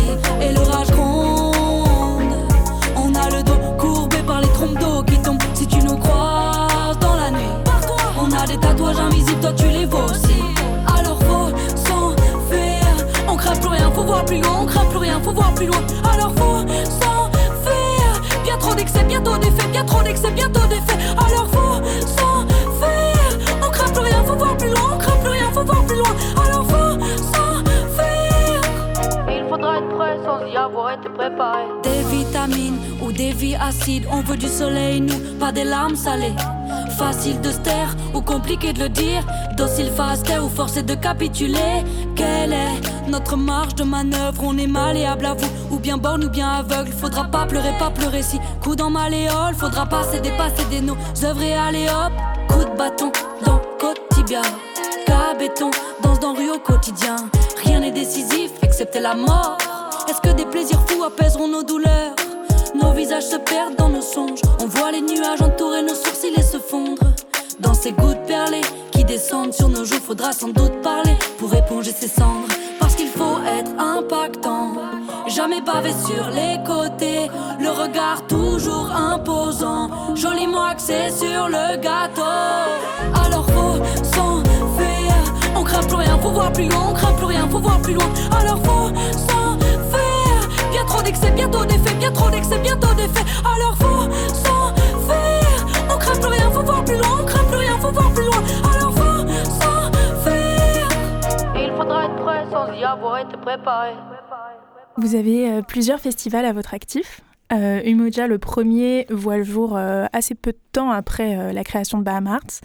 Plus loin. Alors faut s'en faire. Bien trop d'excès, bientôt des faits, bien trop d'excès, bientôt des faits. Alors faut s'en faire. On craint plus rien, faut voir plus loin, on craint plus rien, faut voir plus loin. Alors faut s'en faire. il faudra être prêt sans y avoir été préparé. Des vitamines ou des vies acides, on veut du soleil, nous, pas des larmes salées. Facile de se taire ou compliqué de le dire. Docile face ou forcé de capituler. Quelle est notre marge de manœuvre On est malléable à vous, ou bien borne ou bien aveugle. Faudra pas pleurer, pas pleurer si coup dans malléole. Faudra passer, dépasser des nos œuvres et hop. Coup de bâton dans quotidien. Cabéton, danse dans rue au quotidien. Rien n'est décisif excepté la mort. Est-ce que des plaisirs fous apaiseront nos douleurs? Nos visages se perdent dans nos songes. On voit les nuages entourer nos sourcils et se fondre. Dans ces gouttes perlées qui descendent sur nos joues, faudra sans doute parler pour éponger ces cendres. Qu'il faut être impactant, jamais pavé sur les côtés. Le regard toujours imposant, joliment axé sur le gâteau. Alors faut s'en faire, on craint plus rien, faut voir plus loin, on craint plus rien, faut voir plus loin. Alors faut s'en Bien trop d'excès, bientôt des faits, bien trop d'excès, bientôt des faits. Alors faut s'en faire. On craint plus rien, faut voir plus loin. On craint plus rien, faut voir plus loin. Sans y avoir été préparé. Vous avez euh, plusieurs festivals à votre actif. Euh, Umoja, le premier, voit le jour euh, assez peu de temps après euh, la création de Bahamas.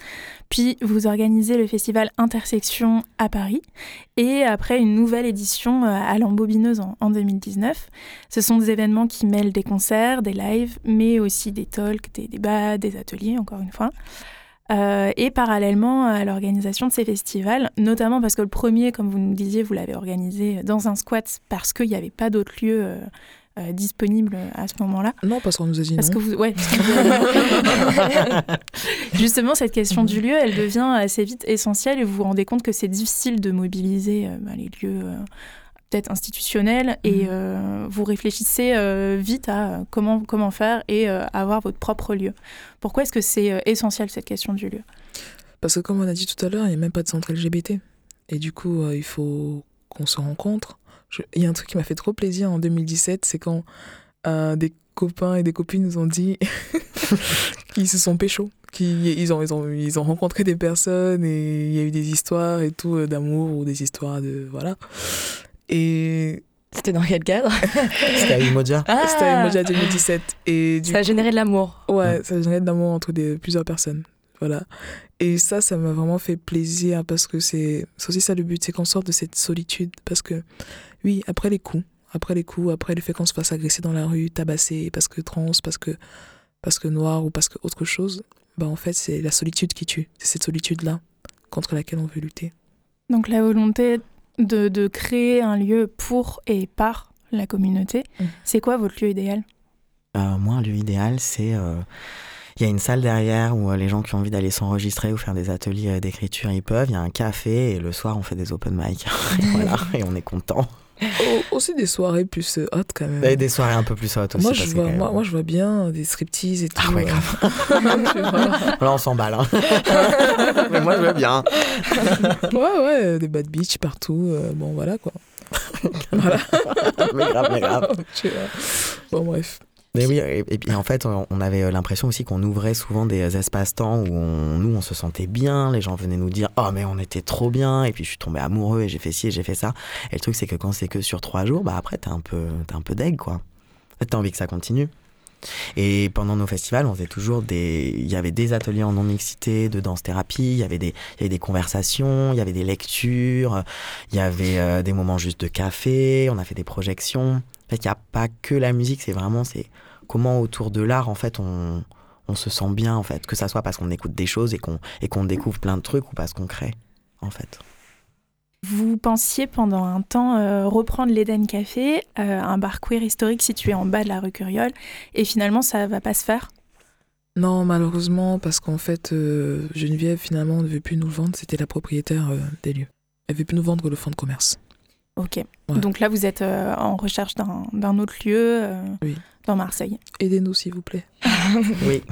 Puis vous organisez le festival Intersection à Paris. Et après une nouvelle édition à l'embobineuse en, 2019. Ce sont des événements qui mêlent des concerts, des lives, mais aussi des talks, des débats, des ateliers, encore une fois. Euh, et parallèlement à l'organisation de ces festivals, notamment parce que le premier, comme vous nous disiez, vous l'avez organisé dans un squat parce qu'il n'y avait pas d'autres lieux euh, euh, disponibles à ce moment-là. Non, parce qu'on nous a dit Parce non. que vous, ouais, parce que vous- [laughs] Justement, cette question du lieu, elle devient assez vite essentielle et vous vous rendez compte que c'est difficile de mobiliser euh, bah, les lieux euh, peut-être institutionnels et Mhm. euh, vous réfléchissez euh, vite à comment, comment faire et euh, avoir votre propre lieu. Pourquoi est-ce que c'est essentiel cette question du lieu? Parce que comme on a dit tout à l'heure, il n'y a même pas de centre LGBT. Et du coup, il faut qu'on se rencontre. Je- Il y a un truc qui m'a fait trop plaisir en 2017, c'est quand des copains et des copines nous ont dit [laughs] qu'ils se sont péchos. Qu'ils, ils, ont, ils, ont, ils ont rencontré des personnes et il y a eu des histoires et tout d'amour ou des histoires de... Voilà. Et C'était dans quel cadre? [laughs] C'était à Umoja. Ah c'était à Emoja 2017. Et du Ça a généré de l'amour. Ouais, ça génère de l'amour entre des, plusieurs personnes. Voilà. Et ça, ça m'a vraiment fait plaisir parce que c'est c'est aussi ça le but, c'est qu'on sorte de cette solitude. Parce que, oui, après les coups, après les coups, après le fait qu'on se fasse agresser dans la rue, tabasser, parce que trans, parce que, parce que noir ou parce que autre chose, bah en fait, c'est la solitude qui tue. C'est cette solitude-là contre laquelle on veut lutter. Donc la volonté de, de créer un lieu pour et par la communauté, Mhm. c'est quoi votre lieu idéal? Euh, moi, un lieu idéal, c'est. euh, Il y a une salle derrière où euh, les gens qui ont envie d'aller s'enregistrer ou faire des ateliers d'écriture, ils peuvent. Il y a un café et le soir, on fait des open mic. et [laughs] voilà, [laughs] et on est content. Oh, aussi des soirées plus euh, hot quand même. Et des soirées un peu plus hautes aussi. moi, je vois, moi, moi, je vois bien des striptease et tout. Ah ouais, euh. grave. [laughs] Vois. Là, on s'emballe. Hein. [laughs] Mais moi, je veux bien. ouais, ouais, des bad beach partout. euh, bon, voilà quoi. [laughs] voilà. mais grave, mais grave. Tu vois. Bon, bref. Mais oui, et, et puis en fait, on avait l'impression aussi qu'on ouvrait souvent des espaces-temps où on- nous, on se sentait bien. Les gens venaient nous dire Oh, mais on était trop bien. Et puis je suis tombé amoureux et j'ai fait ci et j'ai fait ça. Et le truc, c'est que quand c'est que sur trois jours, bah après, t'es un peu, t'es un peu deg, quoi. En fait, t'as envie que ça continue. Et pendant nos festivals, on faisait toujours des. Il y avait des ateliers en non-mixité, de danse-thérapie, il y avait des, il y avait des conversations, il y avait des lectures, il y avait euh, des moments juste de café, on a fait des projections. Fait, il n'y a pas que la musique, c'est vraiment c'est comment autour de l'art, en fait, on, on se sent bien, en fait. Que ça soit parce qu'on écoute des choses et qu'on et qu'on découvre plein de trucs ou parce qu'on crée, en fait. Vous pensiez pendant un temps euh, reprendre l'Eden Café, euh, un bar queer historique situé en bas de la rue Curiole, et finalement ça va pas se faire? Non, malheureusement, parce qu'en fait, euh, Geneviève, finalement, ne veut plus nous le vendre. C'était la propriétaire euh, des lieux. Elle veut plus nous vendre le fonds de commerce. Ok. Ouais. Donc là vous êtes euh, en recherche d'un d'un autre lieu euh, Oui. dans Marseille. Aidez-nous, s'il vous plaît. [laughs] Oui.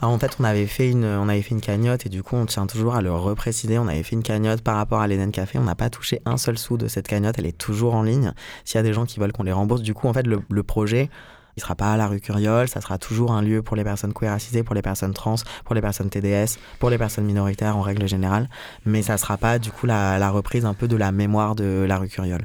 Alors, [laughs] en fait, on avait, fait une, on avait fait une cagnotte et du coup, on tient toujours à le repréciser. On avait fait une cagnotte par rapport à l'Eden Café. On n'a pas touché un seul sou de cette cagnotte. Elle est toujours en ligne. S'il y a des gens qui veulent qu'on les rembourse, du coup, en fait, le, le projet, il sera pas à la rue Curiole. Ça sera toujours un lieu pour les personnes queer racisées, pour les personnes trans, pour les personnes TDS, pour les personnes minoritaires en règle générale. Mais ça sera pas, du coup, la, reprise un peu de la mémoire de la rue Curiole.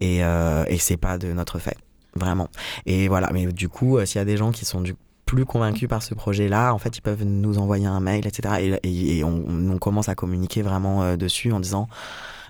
Et, euh, et c'est pas de notre fait. Vraiment. Et voilà, mais du coup, euh, s'il y a des gens qui sont plus convaincus par ce projet-là, en fait, ils peuvent nous envoyer un mail, etc. Et, on commence à communiquer vraiment euh, dessus en disant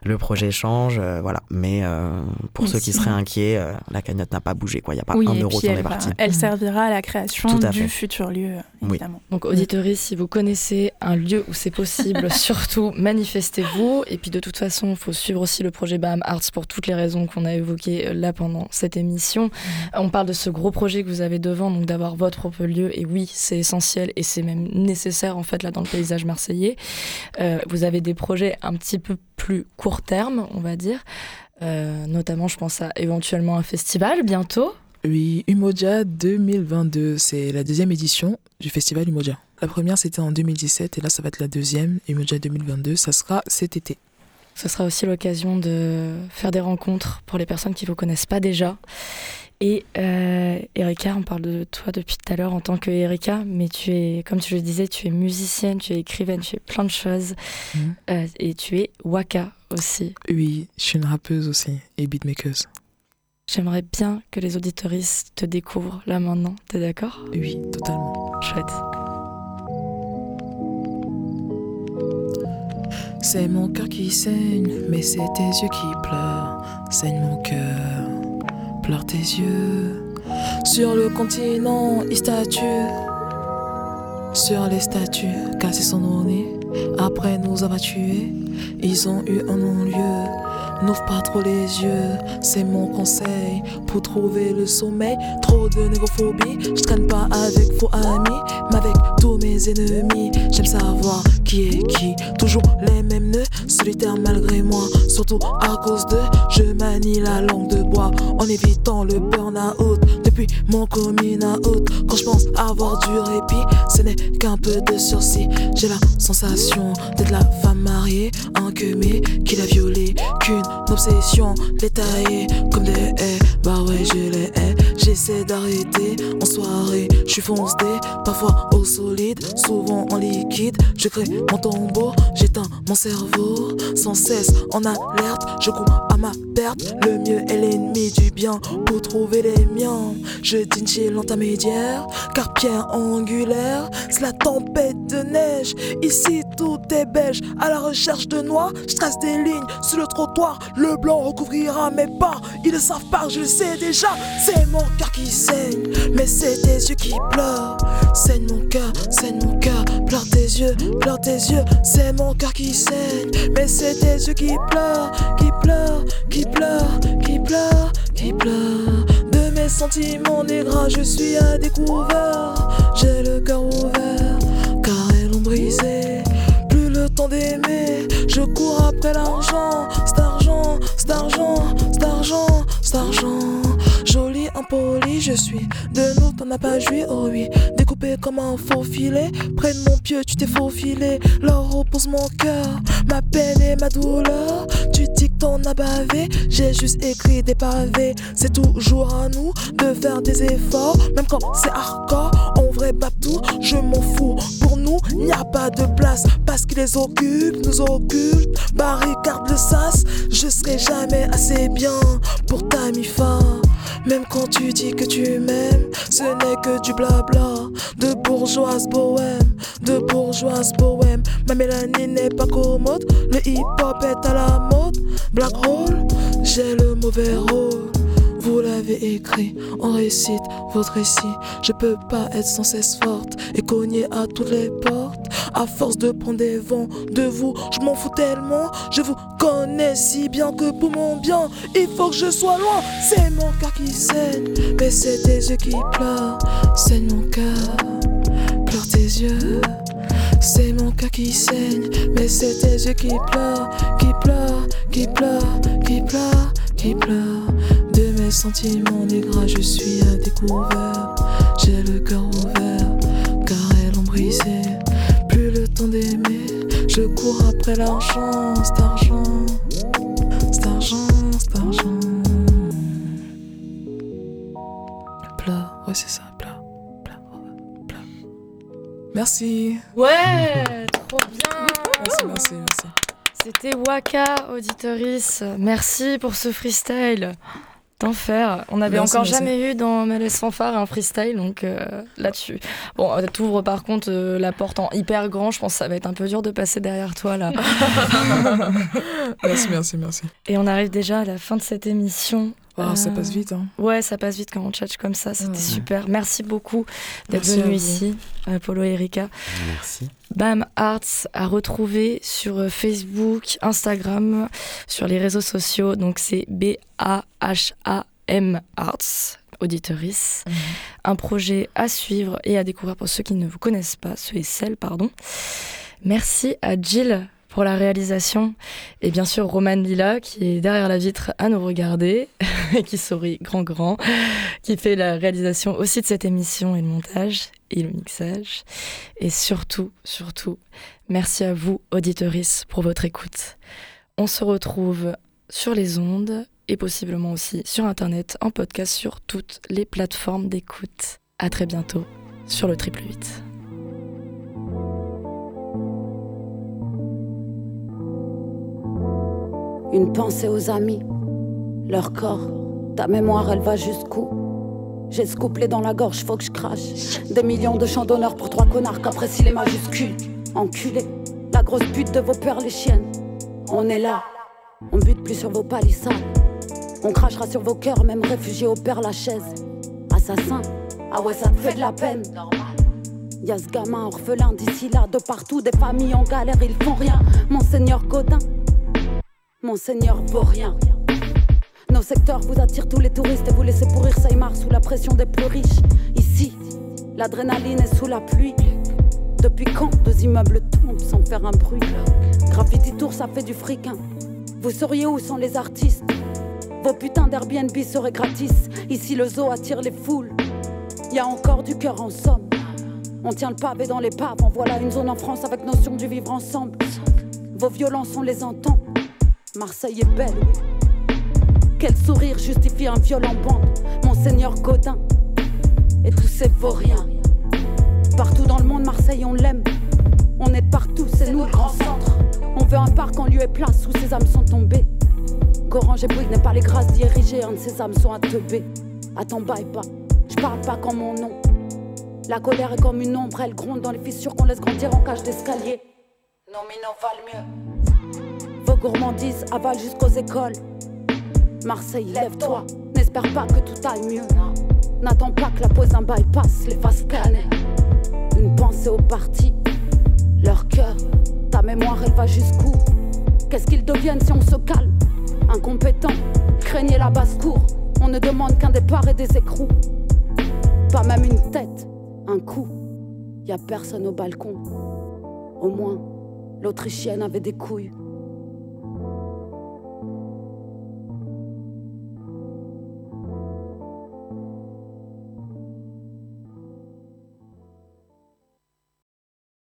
le projet change, euh, voilà. Mais euh, pour ceux qui seraient inquiets, euh, la cagnotte n'a pas bougé, quoi. Il n'y a pas oui, un euro qui est parti. elle servira à la création à du fait. futur lieu, Oui. évidemment. Donc, auditeurs, si vous connaissez un lieu où c'est possible, [laughs] surtout manifestez-vous. Et puis, de toute façon, il faut suivre aussi le projet BAM Arts pour toutes les raisons qu'on a évoquées là pendant cette émission. On parle de ce gros projet que vous avez devant, donc d'avoir votre propre lieu. Et oui, c'est essentiel et c'est même nécessaire, en fait, là, dans le paysage marseillais. Euh, vous avez des projets un petit peu plus court terme, on va dire. Euh, notamment, je pense à éventuellement un festival bientôt. Oui, Umoja 2022, c'est la deuxième édition du festival Umoja. La première, c'était en 2017 et là, ça va être la deuxième. Umoja 2022, ça sera cet été. Ce sera aussi l'occasion de faire des rencontres pour les personnes qui ne vous connaissent pas déjà. Et euh, Erika, on parle de toi depuis tout à l'heure en tant que Erika, mais tu es, comme tu le disais, tu es musicienne, tu es écrivaine, tu es plein de choses. Mhm. Euh, et tu es waka aussi. Oui, je suis une rappeuse aussi et beatmakeuse. J'aimerais bien que les auditoristes te découvrent là maintenant. T'es d'accord? Oui, totalement. Chouette. C'est mon cœur qui saigne, mais c'est tes yeux qui pleurent. Saigne mon cœur, pleure tes yeux. Sur le continent, il statue. sur les statues, cassé son nez. Après nous avoir tués, ils ont eu un non-lieu. N'ouvre pas trop les yeux, c'est mon conseil pour trouver le sommeil. Trop de négophobie, je traîne pas avec vos amis, mais avec tous mes ennemis. J'aime savoir qui est qui, toujours les mêmes nœuds, solitaires malgré moi. Surtout à cause de, je manie la langue de bois en évitant le burn-out. Depuis mon coming out, quand je pense avoir du répit, ce n'est qu'un peu de sursis. J'ai la sensation d'être la femme mariée, un que mais qui l'a violée, qu'une obsession, les tailler comme des haies. Bah ouais, je les hais. J'essaie d'arrêter en soirée. Je suis foncé, parfois au solide, souvent en liquide. Je crée mon tombeau, j'éteins mon cerveau sans cesse en alerte. Je cours à ma perte. Le mieux est l'ennemi du bien pour trouver les miens. Je dîne chez l'intermédiaire, car pierre angulaire, c'est la tempête de neige. Ici tout est beige, à la recherche de noix. Je trace des lignes sur le trottoir. Le blanc recouvrira mes pas. Ils le savent pas, je le sais déjà. C'est mon cœur qui saigne, mais c'est tes yeux qui pleurent. Saigne mon cœur, saigne mon cœur. Pleure tes yeux, pleure tes yeux. C'est mon cœur qui saigne, mais c'est tes yeux qui pleurent, qui pleurent, qui pleurent, qui pleurent, qui pleurent. De mes sentiments négras, je suis à découvert. J'ai le cœur ouvert, car elles l'ont brisé. Plus le temps d'aimer, je cours après l'argent. C'est argent, c'est argent, c'est argent, c'est argent. Joli, impoli, je suis. De nous, t'en as pas joué, oh oui. Découpé comme un faux filet. Près de mon pieu, tu t'es faufilé. Là repose mon cœur, ma peine et ma douleur. Tu dis que t'en as bavé, j'ai juste écrit des pavés. C'est toujours à nous de faire des efforts, même quand c'est hardcore. En vrai, tout, je m'en fous. Pour nous, il n'y a pas de place parce qu'ils les occupent, nous occultent. Barricade le sas, je serai jamais assez bien pour ta mi-fa. Même quand tu dis que tu m'aimes, ce n'est que du blabla. De bourgeoise bohème, de bourgeoise bohème. Ma mélanine n'est pas commode, le hip-hop est à la mode. Black hole, j'ai le mauvais rôle. Vous l'avez écrit, on récite votre récit. Je peux pas être sans cesse forte et cogner à toutes les portes. À force de prendre des vents de vous, je m'en fous tellement. Je vous connais si bien que pour mon bien, il faut que je sois loin. C'est mon cœur qui saigne, mais c'est tes yeux qui pleurent. Saigne mon cœur, pleure tes yeux. C'est mon cœur qui saigne, mais c'est tes yeux qui pleurent, qui pleurent, qui pleurent, qui pleurent, qui pleurent. De mes sentiments négras, je suis à découvert. J'ai le cœur ouvert, car elles ont brisé. Plus le temps d'aimer, je cours après l'argent, cet argent, ouais, c'est ça, plat, plat, plat. Merci. Ouais, [laughs] trop bien. Merci, merci, merci. C'était Waka, auditorice. Merci pour ce freestyle. D'enfer. On n'avait encore merci. jamais eu dans Malaise Fanfare un freestyle, donc euh, là-dessus. Bon, euh, t'ouvres par contre euh, la porte en hyper grand. Je pense que ça va être un peu dur de passer derrière toi là. [laughs] Merci, merci, merci. Et on arrive déjà à la fin de cette émission. Oh, Ça Euh, passe vite, hein. Ouais, ça passe vite quand on chat comme ça. C'était Ouais. super. Merci beaucoup d'être venu ici, Apollo et Erika. Merci. Bam Arts à retrouver sur euh, Facebook, Instagram, sur les réseaux sociaux. Donc c'est B-A-H-A-M Arts, auditorice. Mhm. Un projet à suivre et à découvrir pour ceux qui ne vous connaissent pas, ceux et celles, pardon. Merci à Jill pour la réalisation et bien sûr Roman Lila qui est derrière la vitre à nous regarder [laughs] et qui sourit grand grand, qui fait la réalisation aussi de cette émission et le montage et le mixage. Et surtout, surtout, merci à vous, auditorices, pour votre écoute. On se retrouve sur les ondes et possiblement aussi sur Internet, en podcast sur toutes les plateformes d'écoute. À très bientôt sur le triple 8. Une pensée aux amis, leur corps, ta mémoire elle va jusqu'où? J'ai ce dans la gorge, faut que je crache. Des millions de chants d'honneur pour trois connards qu'apprécient les majuscules. Enculés, la grosse pute de vos peurs les chiennes. On est là, on bute plus sur vos palissades. On crachera sur vos cœurs, même réfugiés au père Lachaise. Assassin, ah ouais ça te fait de la peine. Y'a ce gamin orphelin d'ici là, de partout, des familles en galère, ils font rien. Monseigneur Godin, Monseigneur rien. Nos secteurs vous attirent tous les touristes et vous laissez pourrir Saïmar sous la pression des plus riches. Ici, l'adrénaline est sous la pluie. Depuis quand deux immeubles tombent sans faire un bruit? Graffiti Tour, ça fait du fric. hein. Vous seriez où sans les artistes? Vos putains d'Airbnb seraient gratis. Ici, le zoo attire les foules. Y a encore du cœur en somme. On tient le pavé dans les paves. En voilà une zone en France avec notion du vivre ensemble. Vos violences, on les entend. Marseille est belle, oui. Quel sourire justifie un viol en bande Monseigneur Godin et tous ces vauriens. Partout dans le monde, Marseille, on l'aime. On est partout, c'est nous le grand centre. On veut un parc en lieu et place où ces âmes sont tombées. Qu'Orange et Bouygues n'aient pas les grâces d'y ériger un de ces âmes sont à teubé. Attends, baille pas, je parle pas comme mon nom. La colère est comme une ombre, elle gronde dans les fissures qu'on laisse grandir en cage d'escalier. Nos minots valent mieux. Vos gourmandises avalent jusqu'aux écoles. Marseille, lève-toi, n'espère pas que tout aille mieux. N'attends pas que la pose d'un bypass les fasse. Une pensée au parti, leur cœur, ta mémoire elle va jusqu'où? Qu'est-ce qu'ils deviennent si on se calme Incompétents, craignez la basse-cour, on ne demande qu'un départ et des écrous. Pas même une tête, un coup, y a personne au balcon. Au moins, l'Autrichienne avait des couilles.